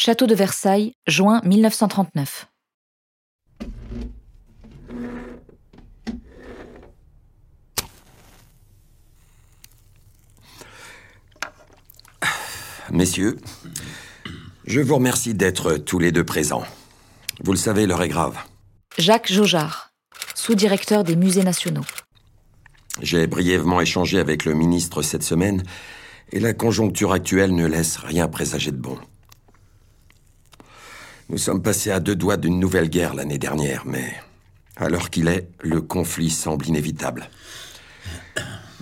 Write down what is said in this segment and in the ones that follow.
Château de Versailles, juin 1939. Messieurs, je vous remercie d'être tous les deux présents. Vous le savez, l'heure est grave. Jacques Jaujard, sous-directeur des musées nationaux. J'ai brièvement échangé avec le ministre cette semaine et la conjoncture actuelle ne laisse rien présager de bon. Nous sommes passés à deux doigts d'une nouvelle guerre l'année dernière, mais à l'heure qu'il est, le conflit semble inévitable.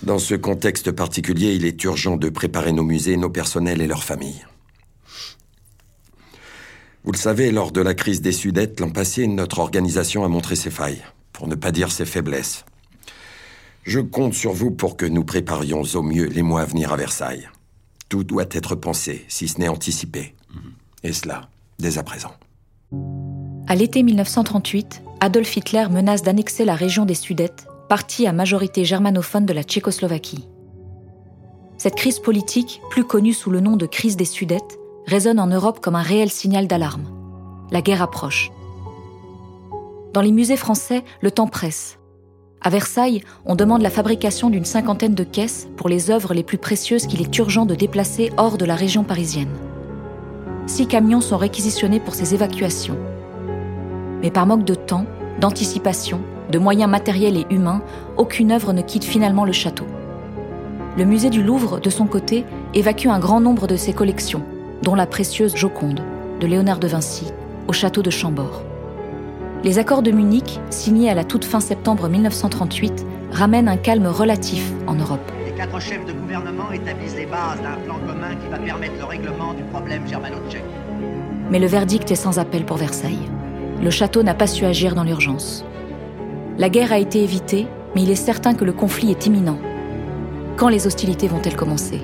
Dans ce contexte particulier, il est urgent de préparer nos musées, nos personnels et leurs familles. Vous le savez, lors de la crise des Sudètes l'an passé, notre organisation a montré ses failles, pour ne pas dire ses faiblesses. Je compte sur vous pour que nous préparions au mieux les mois à venir à Versailles. Tout doit être pensé, si ce n'est anticipé. Et cela, dès à présent. À l'été 1938, Adolf Hitler menace d'annexer la région des Sudètes, partie à majorité germanophone de la Tchécoslovaquie. Cette crise politique, plus connue sous le nom de crise des Sudètes, résonne en Europe comme un réel signal d'alarme. La guerre approche. Dans les musées français, le temps presse. À Versailles, on demande la fabrication d'une cinquantaine de caisses pour les œuvres les plus précieuses qu'il est urgent de déplacer hors de la région parisienne. Six camions sont réquisitionnés pour ces évacuations. Mais par manque de temps, d'anticipation, de moyens matériels et humains, aucune œuvre ne quitte finalement le château. Le musée du Louvre, de son côté, évacue un grand nombre de ses collections, dont la précieuse Joconde, de Léonard de Vinci, au château de Chambord. Les accords de Munich, signés à la toute fin septembre 1938, ramènent un calme relatif en Europe. Quatre chefs de gouvernement établissent les bases d'un plan commun qui va permettre le règlement du problème germano-tchèque. Mais le verdict est sans appel pour Versailles. Le château n'a pas su agir dans l'urgence. La guerre a été évitée, mais il est certain que le conflit est imminent. Quand les hostilités vont-elles commencer?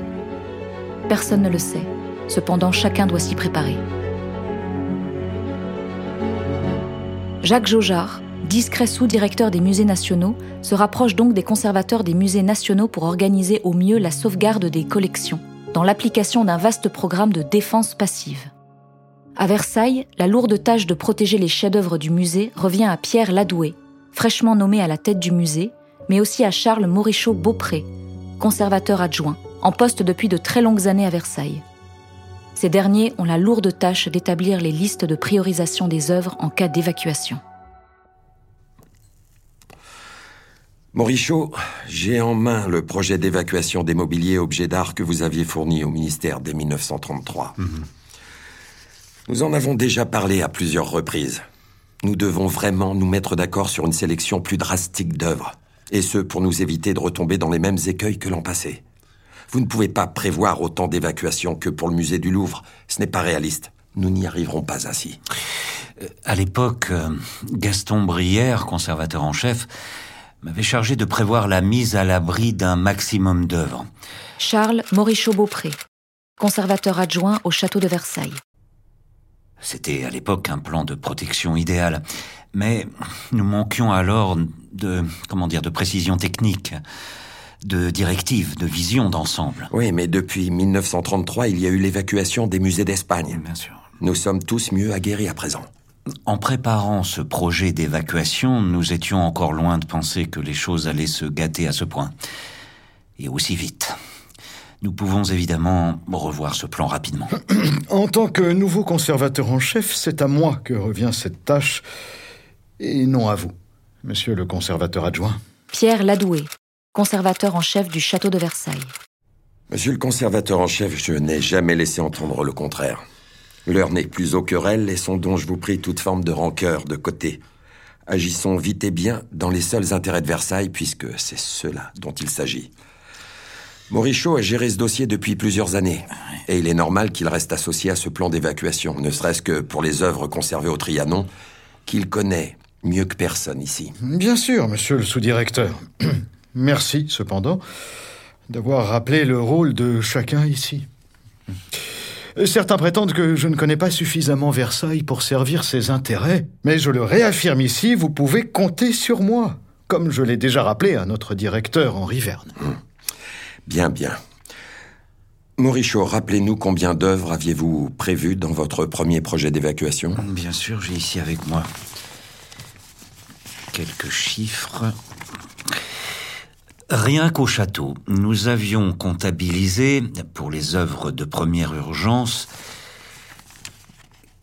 Personne ne le sait. Cependant, chacun doit s'y préparer. Jacques Jaujard, discret sous-directeur des musées nationaux, se rapproche donc des conservateurs des musées nationaux pour organiser au mieux la sauvegarde des collections, dans l'application d'un vaste programme de défense passive. À Versailles, la lourde tâche de protéger les chefs-d'œuvre du musée revient à Pierre Ladoué, fraîchement nommé à la tête du musée, mais aussi à Charles Morichaud Beaupré, conservateur adjoint, en poste depuis de très longues années à Versailles. Ces derniers ont la lourde tâche d'établir les listes de priorisation des œuvres en cas d'évacuation. Morichaud, j'ai en main le projet d'évacuation des mobiliers objets d'art que vous aviez fourni au ministère dès 1933. Nous en avons déjà parlé à plusieurs reprises. Nous devons vraiment nous mettre d'accord sur une sélection plus drastique d'œuvres, et ce pour nous éviter de retomber dans les mêmes écueils que l'an passé. Vous ne pouvez pas prévoir autant d'évacuations que pour le musée du Louvre. Ce n'est pas réaliste. Nous n'y arriverons pas ainsi. Euh, À l'époque, euh, Gaston Brière, conservateur en chef, m'avait chargé de prévoir la mise à l'abri d'un maximum d'œuvres. Charles Morichaud Beaupré, conservateur adjoint au château de Versailles. C'était à l'époque un plan de protection idéal, mais nous manquions alors de, comment dire, de précision technique, de directive, de vision d'ensemble. Oui, mais depuis 1933, il y a eu l'évacuation des musées d'Espagne. Bien sûr. Nous sommes tous mieux aguerris à présent. En préparant ce projet d'évacuation, nous étions encore loin de penser que les choses allaient se gâter à ce point. Et aussi vite. Nous pouvons évidemment revoir ce plan rapidement. En tant que nouveau conservateur en chef, c'est à moi que revient cette tâche, et non à vous, monsieur le conservateur adjoint. Pierre Ladoué, conservateur en chef du château de Versailles. Monsieur le conservateur en chef, je n'ai jamais laissé entendre le contraire. L'heure n'est plus aux querelles, laissons donc, je vous prie, toute forme de rancœur de côté. Agissons vite et bien dans les seuls intérêts de Versailles, puisque c'est cela dont il s'agit. Morichaud a géré ce dossier depuis plusieurs années, et il est normal qu'il reste associé à ce plan d'évacuation, ne serait-ce que pour les œuvres conservées au Trianon, qu'il connaît mieux que personne ici. Bien sûr, monsieur le sous-directeur. Merci, cependant, d'avoir rappelé le rôle de chacun ici. Certains prétendent que je ne connais pas suffisamment Versailles pour servir ses intérêts, mais je le réaffirme ici, vous pouvez compter sur moi, comme je l'ai déjà rappelé à notre directeur Henri Verne. Bien, bien. Maurichaud, rappelez-nous combien d'œuvres aviez-vous prévues dans votre premier projet d'évacuation? Bien sûr, j'ai ici avec moi quelques chiffres. Rien qu'au château, nous avions comptabilisé, pour les œuvres de première urgence,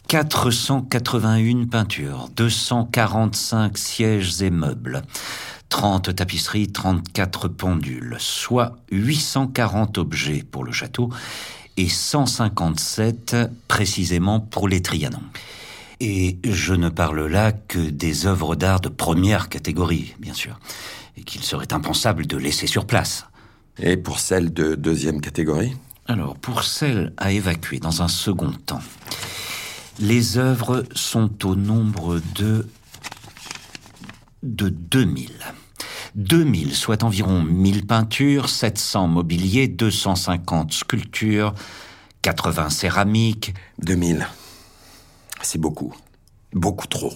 481 peintures, 245 sièges et meubles, 30 tapisseries, 34 pendules, soit 840 objets pour le château et 157 précisément pour les Trianons. Et je ne parle là que des œuvres d'art de première catégorie, bien sûr, et qu'il serait impensable de laisser sur place. Et pour celles de deuxième catégorie? Alors, pour celles à évacuer dans un second temps, les œuvres sont au nombre de de 2000. 2000, soit environ 1000 peintures, 700 mobiliers, 250 sculptures, 80 céramiques. 2000. C'est beaucoup. Beaucoup trop.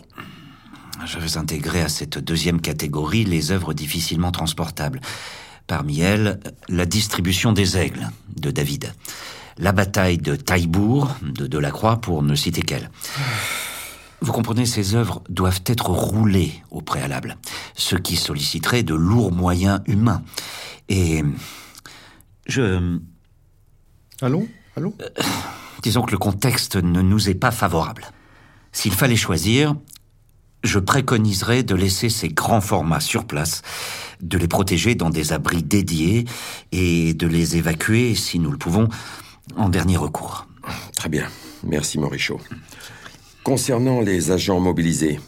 J'avais intégré à cette deuxième catégorie les œuvres difficilement transportables. Parmi elles, la distribution des aigles de David, la bataille de Taillebourg de Delacroix pour ne citer qu'elle. Vous comprenez, ces œuvres doivent être roulées au préalable, ce qui solliciterait de lourds moyens humains. Et je... Allons, allons. disons que le contexte ne nous est pas favorable. S'il fallait choisir, je préconiserais de laisser ces grands formats sur place, de les protéger dans des abris dédiés et de les évacuer, si nous le pouvons, en dernier recours. Très bien. Merci, Maurichaud. Concernant les agents mobilisés,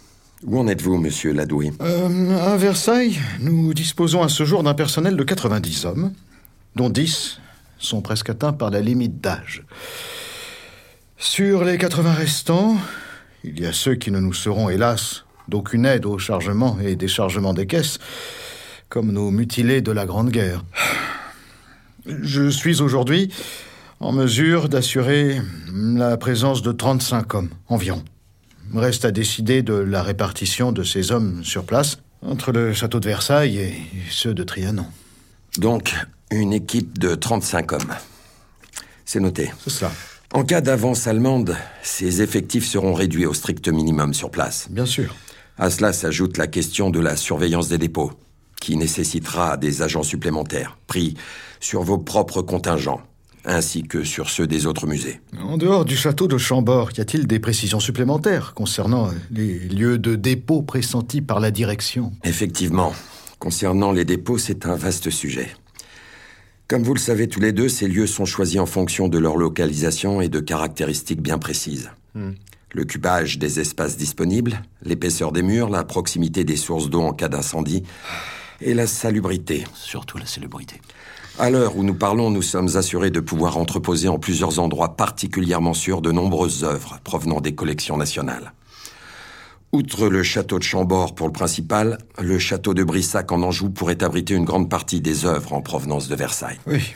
où en êtes-vous, monsieur Ladoué Euh, à Versailles, nous disposons à ce jour d'un personnel de 90 hommes, dont 10 sont presque atteints par la limite d'âge. Sur les 80 restants, il y a ceux qui ne nous seront, hélas, d'aucune aide au chargement et déchargement des caisses, comme nos mutilés de la Grande Guerre. Je suis aujourd'hui en mesure d'assurer la présence de 35 hommes environ. Reste à décider de la répartition de ces hommes sur place entre le château de Versailles et ceux de Trianon. Donc, une équipe de 35 hommes. C'est noté. C'est ça. En cas d'avance allemande, ces effectifs seront réduits au strict minimum sur place. Bien sûr. À cela s'ajoute la question de la surveillance des dépôts, qui nécessitera des agents supplémentaires, pris sur vos propres contingents, ainsi que sur ceux des autres musées. En dehors du château de Chambord, y a-t-il des précisions supplémentaires concernant les lieux de dépôt pressentis par la direction? Effectivement, concernant les dépôts, c'est un vaste sujet. Comme vous le savez tous les deux, ces lieux sont choisis en fonction de leur localisation et de caractéristiques bien précises. Le cubage des espaces disponibles, l'épaisseur des murs, la proximité des sources d'eau en cas d'incendie et la salubrité. Surtout la célébrité. À l'heure où nous parlons, nous sommes assurés de pouvoir entreposer en plusieurs endroits particulièrement sûrs de nombreuses œuvres provenant des collections nationales. Outre le château de Chambord pour le principal, le château de Brissac en Anjou pourrait abriter une grande partie des œuvres en provenance de Versailles. Oui.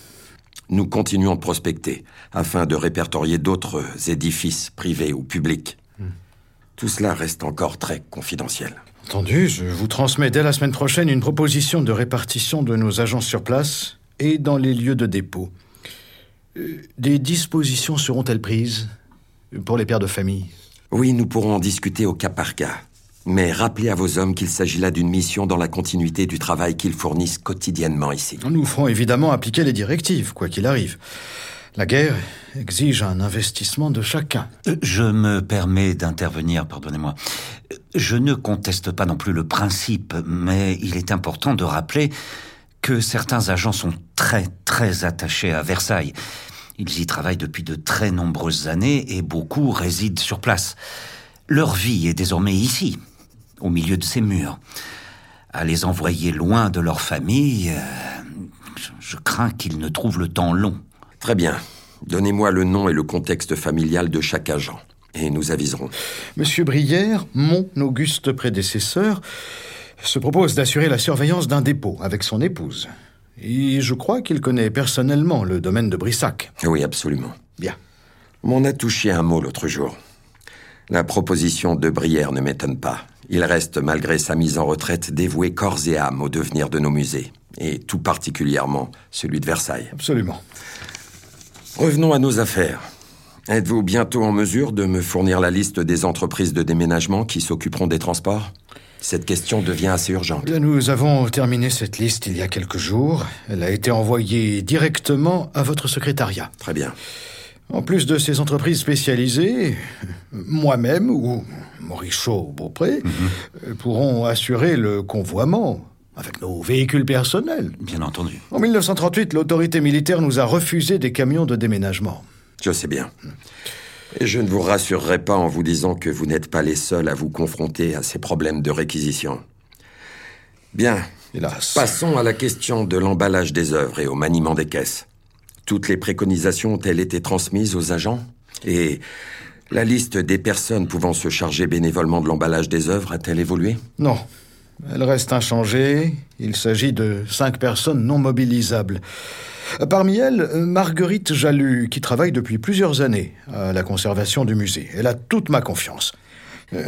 Nous continuons de prospecter afin de répertorier d'autres édifices privés ou publics. Tout cela reste encore très confidentiel. Entendu, je vous transmets dès la semaine prochaine une proposition de répartition de nos agents sur place et dans les lieux de dépôt. Euh, Des dispositions seront-elles prises pour les pères de famille? Oui, nous pourrons en discuter au cas par cas. Mais rappelez à vos hommes qu'il s'agit là d'une mission dans la continuité du travail qu'ils fournissent quotidiennement ici. Nous ferons évidemment appliquer les directives, quoi qu'il arrive. La guerre exige un investissement de chacun. Euh, Je me permets d'intervenir, pardonnez-moi. Je ne conteste pas non plus le principe, mais il est important de rappeler que certains agents sont très, très attachés à Versailles. Ils y travaillent depuis de très nombreuses années et beaucoup résident sur place. Leur vie est désormais ici, au milieu de ces murs. À les envoyer loin de leur famille, euh, je, je crains qu'ils ne trouvent le temps long. Très bien. Donnez-moi le nom et le contexte familial de chaque agent. Et nous aviserons. Monsieur Brière, mon auguste prédécesseur, se propose d'assurer la surveillance d'un dépôt avec son épouse. Et je crois qu'il connaît personnellement le domaine de Brissac. Oui, absolument. Bien. M'en a touché un mot l'autre jour. La proposition de Brière ne m'étonne pas. Il reste, malgré sa mise en retraite, dévoué corps et âme au devenir de nos musées, et tout particulièrement celui de Versailles. Absolument. Revenons à nos affaires. Êtes-vous bientôt en mesure de me fournir la liste des entreprises de déménagement qui s'occuperont des transports? Cette question devient assez urgente. Bien, nous avons terminé cette liste il y a quelques jours. Elle a été envoyée directement à votre secrétariat. Très bien. En plus de ces entreprises spécialisées, moi-même ou Mauriceau Beaupré euh, pourront assurer le convoiement avec nos véhicules personnels. Bien entendu. En 1938, l'autorité militaire nous a refusé des camions de déménagement. Je sais bien. Et je ne vous rassurerai pas en vous disant que vous n'êtes pas les seuls à vous confronter à ces problèmes de réquisition. Bien. Hélas. Passons à la question de l'emballage des œuvres et au maniement des caisses. Toutes les préconisations ont-elles été transmises aux agents? Et la liste des personnes pouvant se charger bénévolement de l'emballage des œuvres a-t-elle évolué? Non. Elle reste inchangée. Il s'agit de cinq personnes non mobilisables. Parmi elles, Marguerite Jalut, qui travaille depuis plusieurs années à la conservation du musée. Elle a toute ma confiance.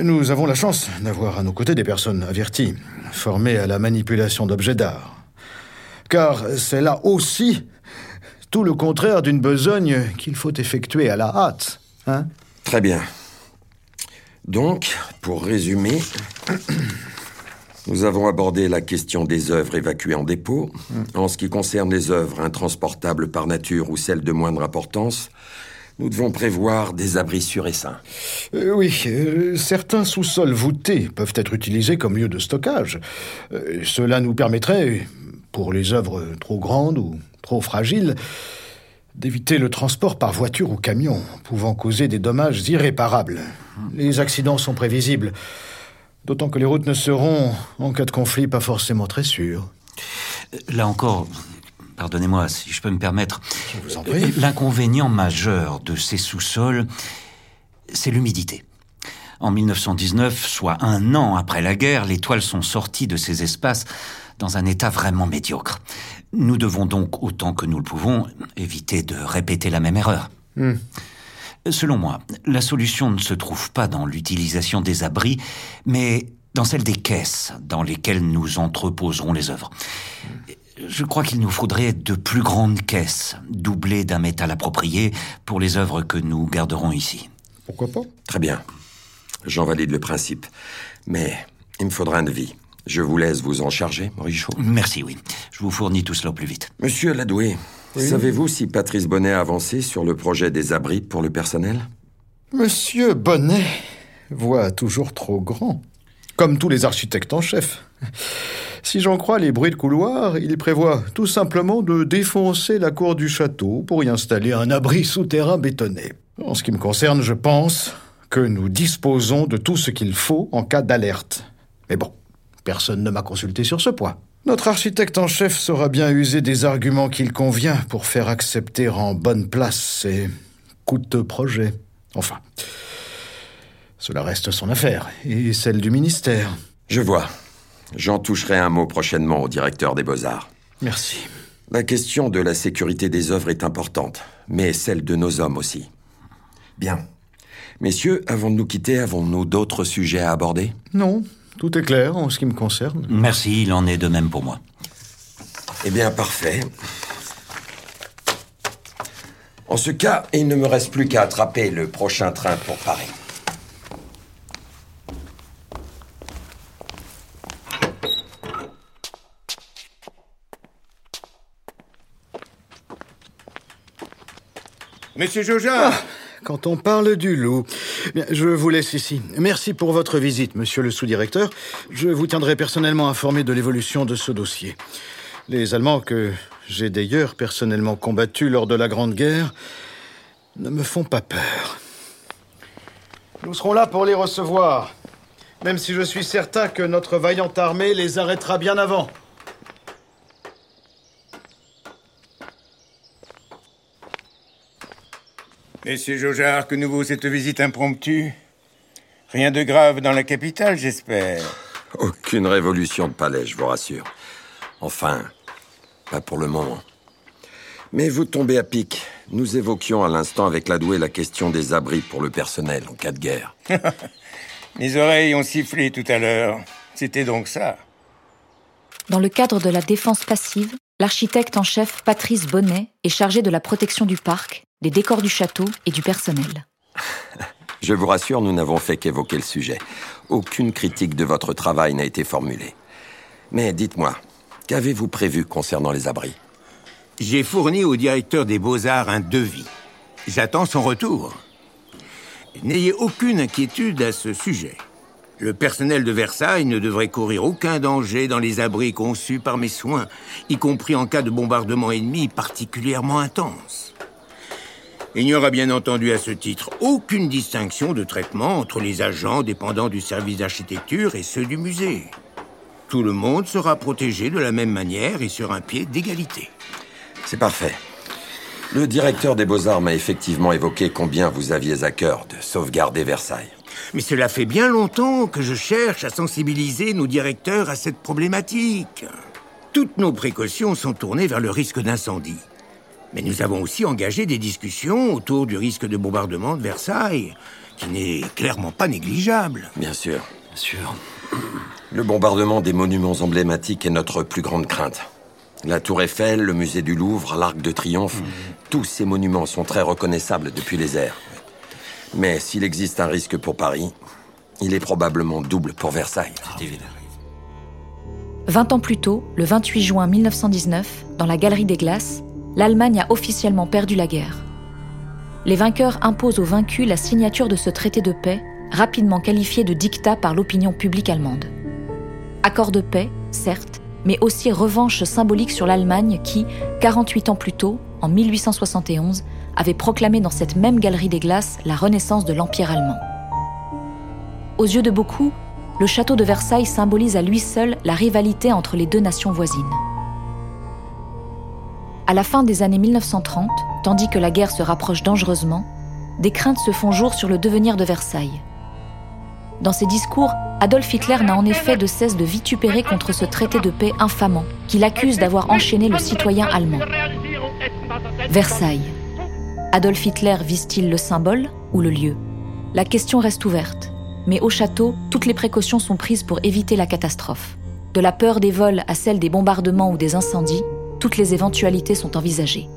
Nous avons la chance d'avoir à nos côtés des personnes averties, formées à la manipulation d'objets d'art. Car c'est là aussi tout le contraire d'une besogne qu'il faut effectuer à la hâte. Hein Très bien. Donc, pour résumer, nous avons abordé la question des œuvres évacuées en dépôt. En ce qui concerne les œuvres intransportables par nature ou celles de moindre importance, nous devons prévoir des abris sûrs et sains. Euh, oui, euh, certains sous-sols voûtés peuvent être utilisés comme lieu de stockage. Euh, cela nous permettrait, pour les œuvres trop grandes ou trop fragiles, d'éviter le transport par voiture ou camion, pouvant causer des dommages irréparables. Les accidents sont prévisibles, d'autant que les routes ne seront, en cas de conflit, pas forcément très sûres. Là encore, pardonnez-moi si je peux me permettre. Prie. L'inconvénient majeur de ces sous-sols, c'est l'humidité. En 1919, soit un an après la guerre, les toiles sont sorties de ces espaces dans un état vraiment médiocre. Nous devons donc, autant que nous le pouvons, éviter de répéter la même erreur. Hmm. Selon moi, la solution ne se trouve pas dans l'utilisation des abris, mais dans celle des caisses dans lesquelles nous entreposerons les œuvres. Je crois qu'il nous faudrait de plus grandes caisses, doublées d'un métal approprié pour les œuvres que nous garderons ici. Pourquoi pas? Très bien. J'en valide le principe. Mais il me faudra un devis. Je vous laisse vous en charger, Maurichaud. Merci, oui. Je vous fournis tout cela au plus vite. Monsieur Ladoué, savez-vous si Patrice Bonnet a avancé sur le projet des abris pour le personnel? Monsieur Bonnet voit toujours trop grand, comme tous les architectes en chef. Si j'en crois les bruits de couloir, il prévoit tout simplement de défoncer la cour du château pour y installer un abri souterrain bétonné. En ce qui me concerne, je pense que nous disposons de tout ce qu'il faut en cas d'alerte. Mais bon, personne ne m'a consulté sur ce point. Notre architecte en chef saura bien user des arguments qu'il convient pour faire accepter en bonne place ces coûteux projets. Enfin, cela reste son affaire et celle du ministère. Je vois. J'en toucherai un mot prochainement au directeur des beaux-arts. Merci. La question de la sécurité des œuvres est importante, mais celle de nos hommes aussi. Bien. Messieurs, avant de nous quitter, avons-nous d'autres sujets à aborder? Non, tout est clair en ce qui me concerne. Merci, il en est de même pour moi. Eh bien, parfait. En ce cas, il ne me reste plus qu'à attraper le prochain train pour Paris. Monsieur Joja Quand on parle du loup, je vous laisse ici. Merci pour votre visite, monsieur le sous-directeur. Je vous tiendrai personnellement informé de l'évolution de ce dossier. Les Allemands, que j'ai d'ailleurs personnellement combattus lors de la Grande Guerre, ne me font pas peur. Nous serons là pour les recevoir, même si je suis certain que notre vaillante armée les arrêtera bien avant. Monsieur Jojar, que nous vaut cette visite impromptue Rien de grave dans la capitale, j'espère. Aucune révolution de palais, je vous rassure. Enfin, pas pour le moment. Mais vous tombez à pic. Nous évoquions à l'instant avec Ladoué la question des abris pour le personnel en cas de guerre. Mes oreilles ont sifflé tout à l'heure. C'était donc ça. Dans le cadre de la défense passive, l'architecte en chef Patrice Bonnet est chargé de la protection du parc, des décors du château et du personnel. Je vous rassure, nous n'avons fait qu'évoquer le sujet. Aucune critique de votre travail n'a été formulée. Mais dites-moi, qu'avez-vous prévu concernant les abris? J'ai fourni au directeur des beaux-arts un devis. J'attends son retour. N'ayez aucune inquiétude à ce sujet. Le personnel de Versailles ne devrait courir aucun danger dans les abris conçus par mes soins, y compris en cas de bombardement ennemi particulièrement intense. Il n'y aura bien entendu à ce titre aucune distinction de traitement entre les agents dépendant du service d'architecture et ceux du musée. Tout le monde sera protégé de la même manière et sur un pied d'égalité. C'est parfait. Le directeur des Beaux-Arts m'a effectivement évoqué combien vous aviez à cœur de sauvegarder Versailles. Mais cela fait bien longtemps que je cherche à sensibiliser nos directeurs à cette problématique. Toutes nos précautions sont tournées vers le risque d'incendie. Mais nous avons aussi engagé des discussions autour du risque de bombardement de Versailles, qui n'est clairement pas négligeable. Bien sûr. Bien sûr. Le bombardement des monuments emblématiques est notre plus grande crainte. La Tour Eiffel, le musée du Louvre, l'Arc de Triomphe, tous ces monuments sont très reconnaissables depuis les airs. Mais s'il existe un risque pour Paris, il est probablement double pour Versailles. C'est évident. 20 ans plus tôt, le 28 juin 1919, dans la Galerie des Glaces, l'Allemagne a officiellement perdu la guerre. Les vainqueurs imposent aux vaincus la signature de ce traité de paix, rapidement qualifié de dictat par l'opinion publique allemande. Accord de paix, certes, mais aussi revanche symbolique sur l'Allemagne qui, 48 ans plus tôt, en 1871, avait proclamé dans cette même galerie des glaces la renaissance de l'Empire allemand. Aux yeux de beaucoup, le château de Versailles symbolise à lui seul la rivalité entre les deux nations voisines. À la fin des années 1930, tandis que la guerre se rapproche dangereusement, des craintes se font jour sur le devenir de Versailles. Dans ses discours, Adolf Hitler n'a en effet de cesse de vitupérer contre ce traité de paix infamant qu'il accuse d'avoir enchaîné le citoyen allemand. Versailles. Adolf Hitler vise-t-il le symbole ou le lieu? La question reste ouverte. Mais au château, toutes les précautions sont prises pour éviter la catastrophe. De la peur des vols à celle des bombardements ou des incendies, toutes les éventualités sont envisagées.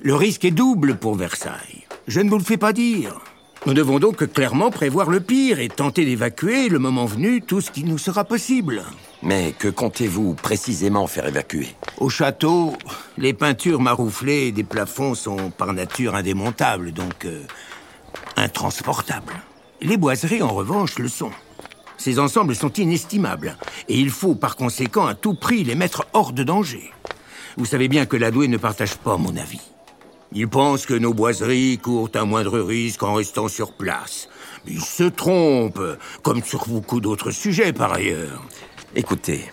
Le risque est double pour Versailles. Je ne vous le fais pas dire. Nous devons donc clairement prévoir le pire et tenter d'évacuer, le moment venu, tout ce qui nous sera possible. Mais que comptez-vous précisément faire évacuer? Au château, les peintures marouflées des plafonds sont par nature indémontables, donc euh, intransportables. Les boiseries, en revanche, le sont. Ces ensembles sont inestimables, et il faut par conséquent à tout prix les mettre hors de danger. Vous savez bien que l'adoué ne partage pas mon avis. Il pense que nos boiseries courent un moindre risque en restant sur place. Mais il se trompe, comme sur beaucoup d'autres sujets par ailleurs. Écoutez,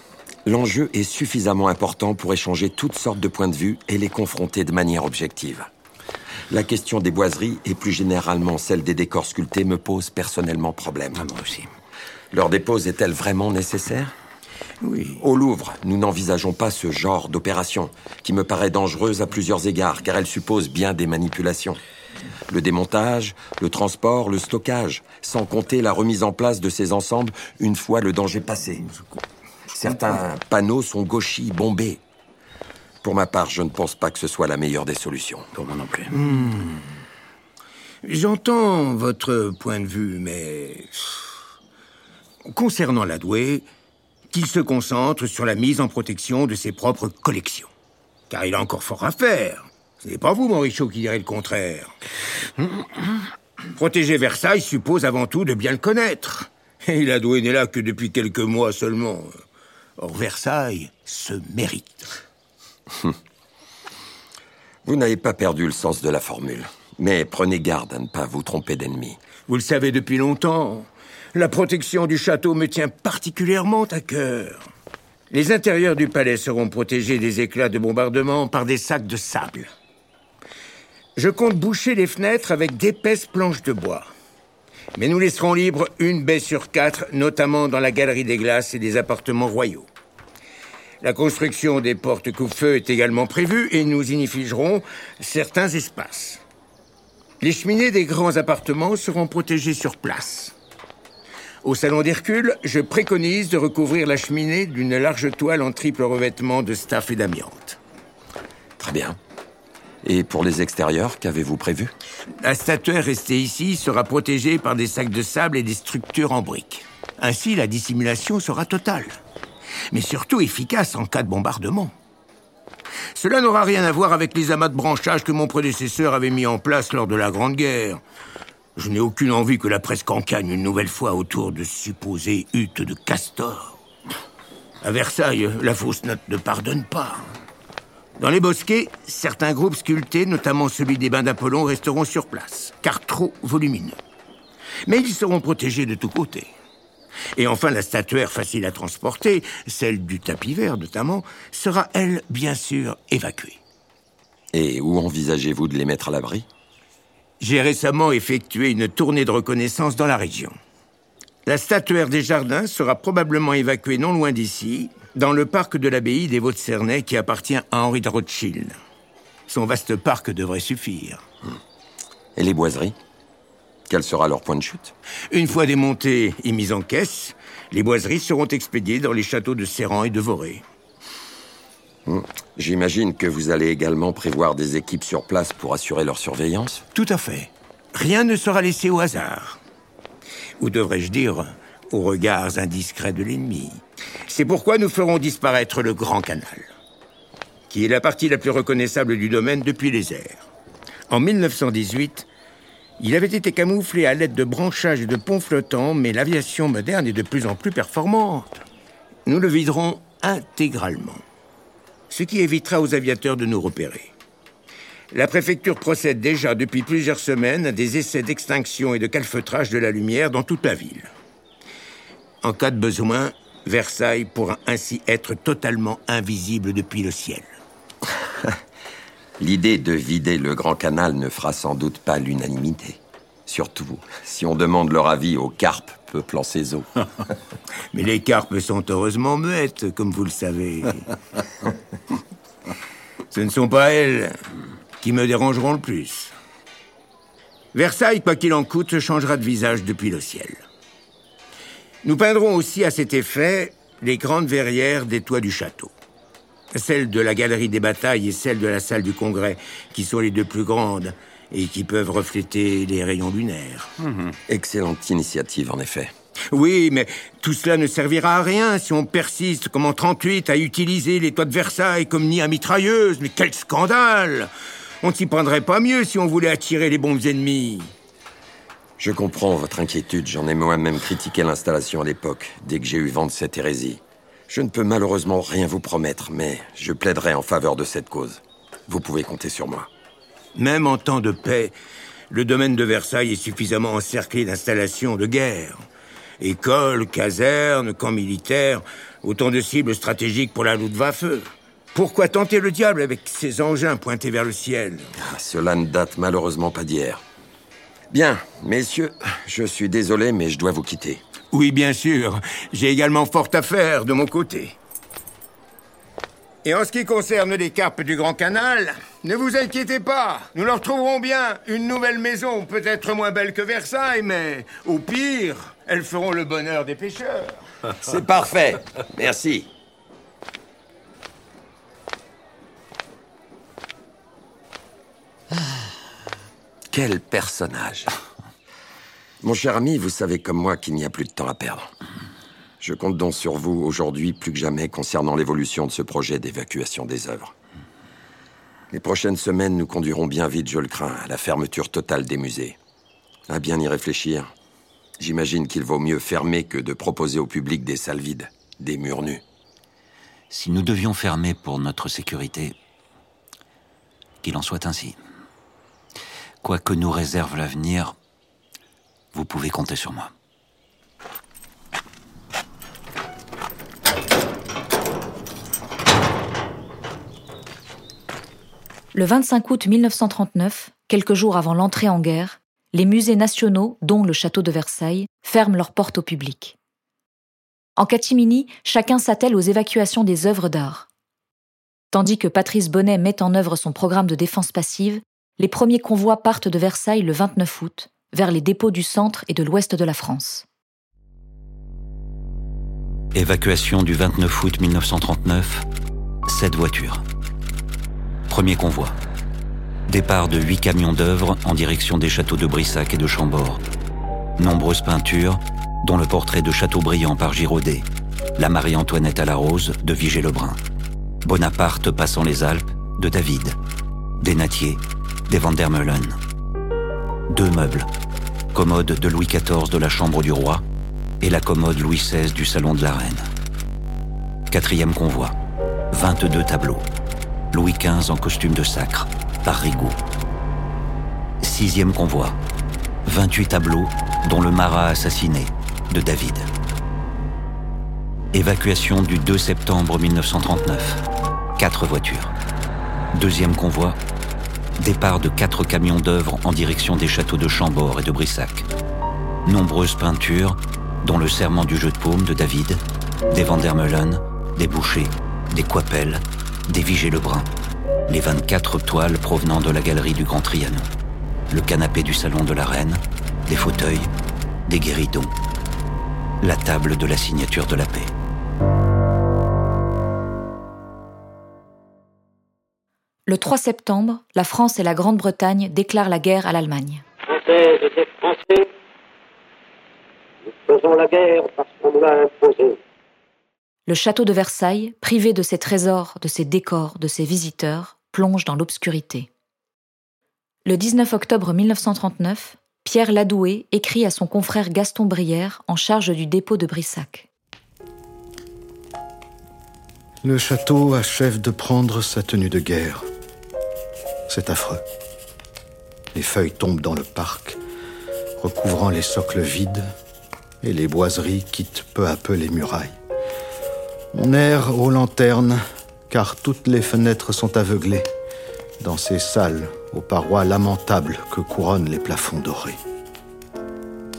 l'enjeu est suffisamment important pour échanger toutes sortes de points de vue et les confronter de manière objective. La question des boiseries et plus généralement celle des décors sculptés me pose personnellement problème. Ah, moi aussi. Leur dépose est-elle vraiment nécessaire? Oui. Au Louvre, nous n'envisageons pas ce genre d'opération, qui me paraît dangereuse à plusieurs égards, car elle suppose bien des manipulations. Le démontage, le transport, le stockage, sans compter la remise en place de ces ensembles une fois le danger passé. Certains panneaux sont gauchis, bombés. Pour ma part, je ne pense pas que ce soit la meilleure des solutions. Pour moi non plus. J'entends votre point de vue, mais... Concernant l'adoué, qu'il se concentre sur la mise en protection de ses propres collections. Car il a encore fort à faire. Ce n'est pas vous, Morichaud, qui direz le contraire. Protéger Versailles suppose avant tout de bien le connaître. Et l'adoué n'est là que depuis quelques mois seulement. Or, Versailles se mérite. Vous n'avez pas perdu le sens de la formule. Mais prenez garde à ne pas vous tromper d'ennemi. Vous le savez depuis longtemps. La protection du château me tient particulièrement à cœur. Les intérieurs du palais seront protégés des éclats de bombardement par des sacs de sable. Je compte boucher les fenêtres avec d'épaisses planches de bois. Mais nous laisserons libre une baie sur quatre, notamment dans la galerie des glaces et des appartements royaux. La construction des portes coupe-feu est également prévue et nous inifigerons certains espaces. Les cheminées des grands appartements seront protégées sur place. Au salon d'Hercule, je préconise de recouvrir la cheminée d'une large toile en triple revêtement de staff et d'amiante. Très bien. Et pour les extérieurs, qu'avez-vous prévu? La statuaire restée ici sera protégée par des sacs de sable et des structures en briques. Ainsi, la dissimulation sera totale. Mais surtout efficace en cas de bombardement. Cela n'aura rien à voir avec les amas de branchage que mon prédécesseur avait mis en place lors de la Grande Guerre. Je n'ai aucune envie que la presse campagne une nouvelle fois autour de supposées huttes de castors. À Versailles, la fausse note ne pardonne pas. Dans les bosquets, certains groupes sculptés, notamment celui des bains d'Apollon, resteront sur place, car trop volumineux. Mais ils seront protégés de tous côtés. Et enfin, la statuaire facile à transporter, celle du tapis vert notamment, sera, elle, bien sûr, évacuée. Et où envisagez-vous de les mettre à l'abri? J'ai récemment effectué une tournée de reconnaissance dans la région. La statuaire des jardins sera probablement évacuée non loin d'ici, dans le parc de l'abbaye des Vaux-de-Cernay qui appartient à Henri de Rothschild. Son vaste parc devrait suffire. Et les boiseries? Quel sera leur point de chute? Une fois démontées et mises en caisse, les boiseries seront expédiées dans les châteaux de Serran et de Voré. Hmm. J'imagine que vous allez également prévoir des équipes sur place pour assurer leur surveillance Tout à fait. Rien ne sera laissé au hasard. Ou devrais-je dire, aux regards indiscrets de l'ennemi. C'est pourquoi nous ferons disparaître le Grand Canal, qui est la partie la plus reconnaissable du domaine depuis les airs. En 1918, il avait été camouflé à l'aide de branchages et de ponts flottants, mais l'aviation moderne est de plus en plus performante. Nous le viderons intégralement, ce qui évitera aux aviateurs de nous repérer. La préfecture procède déjà depuis plusieurs semaines à des essais d'extinction et de calfeutrage de la lumière dans toute la ville. En cas de besoin, Versailles pourra ainsi être totalement invisible depuis le ciel. L'idée de vider le Grand Canal ne fera sans doute pas l'unanimité. Surtout si on demande leur avis aux carpes peuplant ces eaux. Mais les carpes sont heureusement muettes, comme vous le savez. Ce ne sont pas elles qui me dérangeront le plus. Versailles, quoi qu'il en coûte, changera de visage depuis le ciel. Nous peindrons aussi à cet effet les grandes verrières des toits du château. Celle de la galerie des batailles et celle de la salle du congrès, qui sont les deux plus grandes et qui peuvent refléter les rayons lunaires. Mmh. Excellente initiative, en effet. Oui, mais tout cela ne servira à rien si on persiste, comme en 38, à utiliser les toits de Versailles comme nid à mitrailleuse. Mais quel scandale On ne s'y prendrait pas mieux si on voulait attirer les bombes ennemies. Je comprends votre inquiétude. J'en ai moi-même critiqué l'installation à l'époque, dès que j'ai eu vent de cette hérésie. Je ne peux malheureusement rien vous promettre, mais je plaiderai en faveur de cette cause. Vous pouvez compter sur moi. Même en temps de paix, le domaine de Versailles est suffisamment encerclé d'installations de guerre. Écoles, casernes, camps militaires, autant de cibles stratégiques pour la Luftwaffe. Pourquoi tenter le diable avec ces engins pointés vers le ciel? Ah, Cela ne date malheureusement pas d'hier. Bien, messieurs, je suis désolé, mais je dois vous quitter. Oui, bien sûr. J'ai également fort à faire de mon côté. Et en ce qui concerne les carpes du Grand Canal, ne vous inquiétez pas, nous leur trouverons bien une nouvelle maison, peut-être moins belle que Versailles, mais au pire, elles feront le bonheur des pêcheurs. C'est parfait. Merci. Quel personnage. Mon cher ami, vous savez comme moi qu'il n'y a plus de temps à perdre. Je compte donc sur vous aujourd'hui plus que jamais concernant l'évolution de ce projet d'évacuation des œuvres. Les prochaines semaines nous conduiront bien vite, je le crains, à la fermeture totale des musées. À bien y réfléchir, j'imagine qu'il vaut mieux fermer que de proposer au public des salles vides, des murs nus. Si nous devions fermer pour notre sécurité, qu'il en soit ainsi. Quoi que nous réserve l'avenir, vous pouvez compter sur moi. Le 25 août 1939, quelques jours avant l'entrée en guerre, les musées nationaux, dont le château de Versailles, ferment leurs portes au public. En catimini, chacun s'attelle aux évacuations des œuvres d'art. Tandis que Patrice Bonnet met en œuvre son programme de défense passive, les premiers convois partent de Versailles le 29 août, vers les dépôts du centre et de l'ouest de la France. Évacuation du 29 août 1939, sept voitures. Premier convoi. Départ de huit camions d'œuvre en direction des châteaux de Brissac et de Chambord. Nombreuses peintures, dont le portrait de Châteaubriand par Giraudet, la Marie-Antoinette à la rose de Vigée-Lebrun, Bonaparte passant les Alpes de David, des Natiers, des Vandermeulen. Deux meubles, commode de Louis XIV de la chambre du roi et la commode Louis XVI du salon de la reine. Quatrième convoi, 22 tableaux. Louis XV en costume de sacre, Rigaud. Sixième convoi, 28 tableaux, dont le Marat assassiné, de David. Évacuation du 2 septembre 1939. Quatre voitures. Deuxième convoi, départ de quatre camions d'œuvre en direction des châteaux de Chambord et de Brissac. Nombreuses peintures, dont le serment du jeu de paume de David, des Vandermeulen, des Bouchers, des Coipel, des Vigée-Lebrun, les 24 toiles provenant de la galerie du Grand Trianon, le canapé du salon de la Reine, des fauteuils, des guéridons, la table de la signature de la paix. Le 3 septembre, la France et la Grande-Bretagne déclarent la guerre à l'Allemagne. Françaises et Français, nous faisons la guerre parce qu'on nous l'a imposée. Le château de Versailles, privé de ses trésors, de ses décors, de ses visiteurs, plonge dans l'obscurité. Le 19 octobre 1939, Pierre Ladoué écrit à son confrère Gaston Brière en charge du dépôt de Brissac. Le château achève de prendre sa tenue de guerre. C'est affreux. Les feuilles tombent dans le parc, recouvrant les socles vides, et les boiseries quittent peu à peu les murailles. On erre aux lanternes, car toutes les fenêtres sont aveuglées, dans ces salles aux parois lamentables que couronnent les plafonds dorés.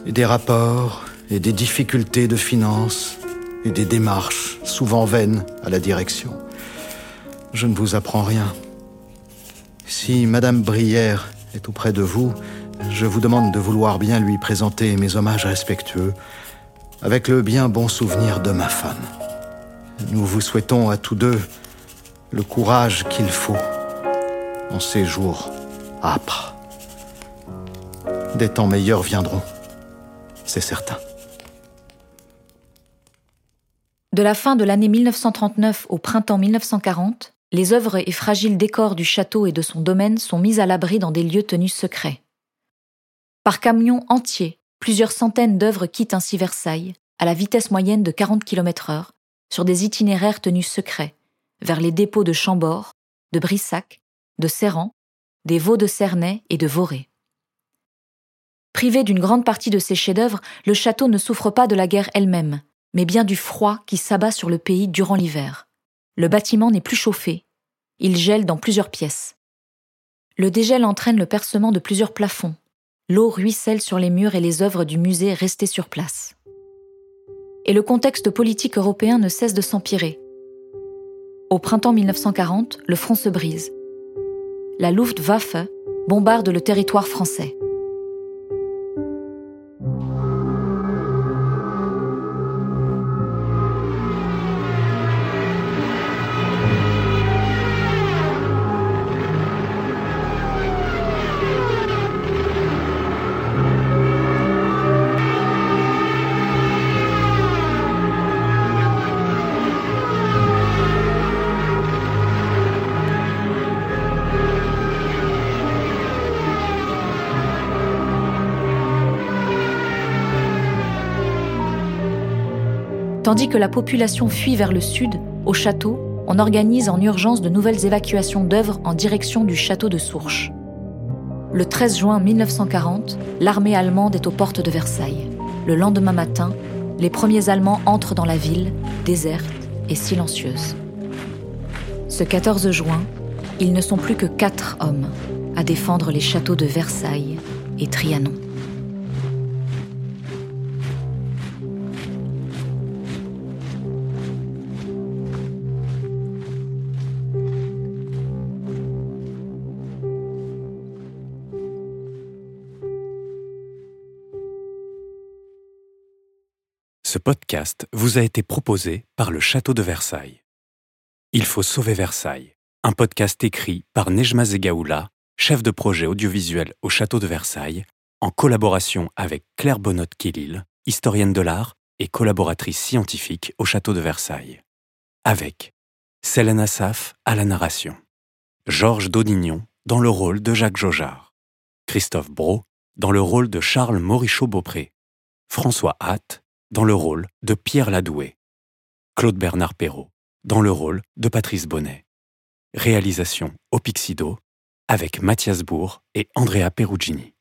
Et des rapports et des difficultés de finance et des démarches, souvent vaines, à la direction. Je ne vous apprends rien. Si Madame Brière est auprès de vous, je vous demande de vouloir bien lui présenter mes hommages respectueux, avec le bien bon souvenir de ma femme. Nous vous souhaitons à tous deux le courage qu'il faut en ces jours âpres. Des temps meilleurs viendront, c'est certain. De la fin de l'année 1939 au printemps 1940, les œuvres et fragiles décors du château et de son domaine sont mis à l'abri dans des lieux tenus secrets. Par camion entier, plusieurs centaines d'œuvres quittent ainsi Versailles, à la vitesse moyenne de 40 km/h, sur des itinéraires tenus secrets, vers les dépôts de Chambord, de Brissac, de Serran, des Vaux de Cernay et de Voré. Privé d'une grande partie de ses chefs-d'œuvre, le château ne souffre pas de la guerre elle-même, mais bien du froid qui s'abat sur le pays durant l'hiver. Le bâtiment n'est plus chauffé. Il gèle dans plusieurs pièces. Le dégel entraîne le percement de plusieurs plafonds. L'eau ruisselle sur les murs et les œuvres du musée restées sur place. Et le contexte politique européen ne cesse de s'empirer. Au printemps 1940, le front se brise. La Luftwaffe bombarde le territoire français. Tandis que la population fuit vers le sud, au château, on organise en urgence de nouvelles évacuations d'œuvres en direction du château de Sourches. Le 13 juin 1940, l'armée allemande est aux portes de Versailles. Le lendemain matin, les premiers Allemands entrent dans la ville, déserte et silencieuse. Ce 14 juin, ils ne sont plus que quatre hommes à défendre les châteaux de Versailles et Trianon. Ce podcast vous a été proposé par le Château de Versailles. Il faut sauver Versailles, un podcast écrit par Nejma Zegaoula, chef de projet audiovisuel au Château de Versailles, en collaboration avec Claire Bonnotte-Kélil, historienne de l'art et collaboratrice scientifique au Château de Versailles. Avec Selena Saf à la narration, Georges Daudignon dans le rôle de Jacques Jaujard, Christophe Bro dans le rôle de Charles Morichaud-Beaupré, François Hatt dans le rôle de Pierre Ladoué, Claude Bernard Perrault dans le rôle de Patrice Bonnet. Réalisation au Pixido avec Mathias Bourg et Andrea Perugini.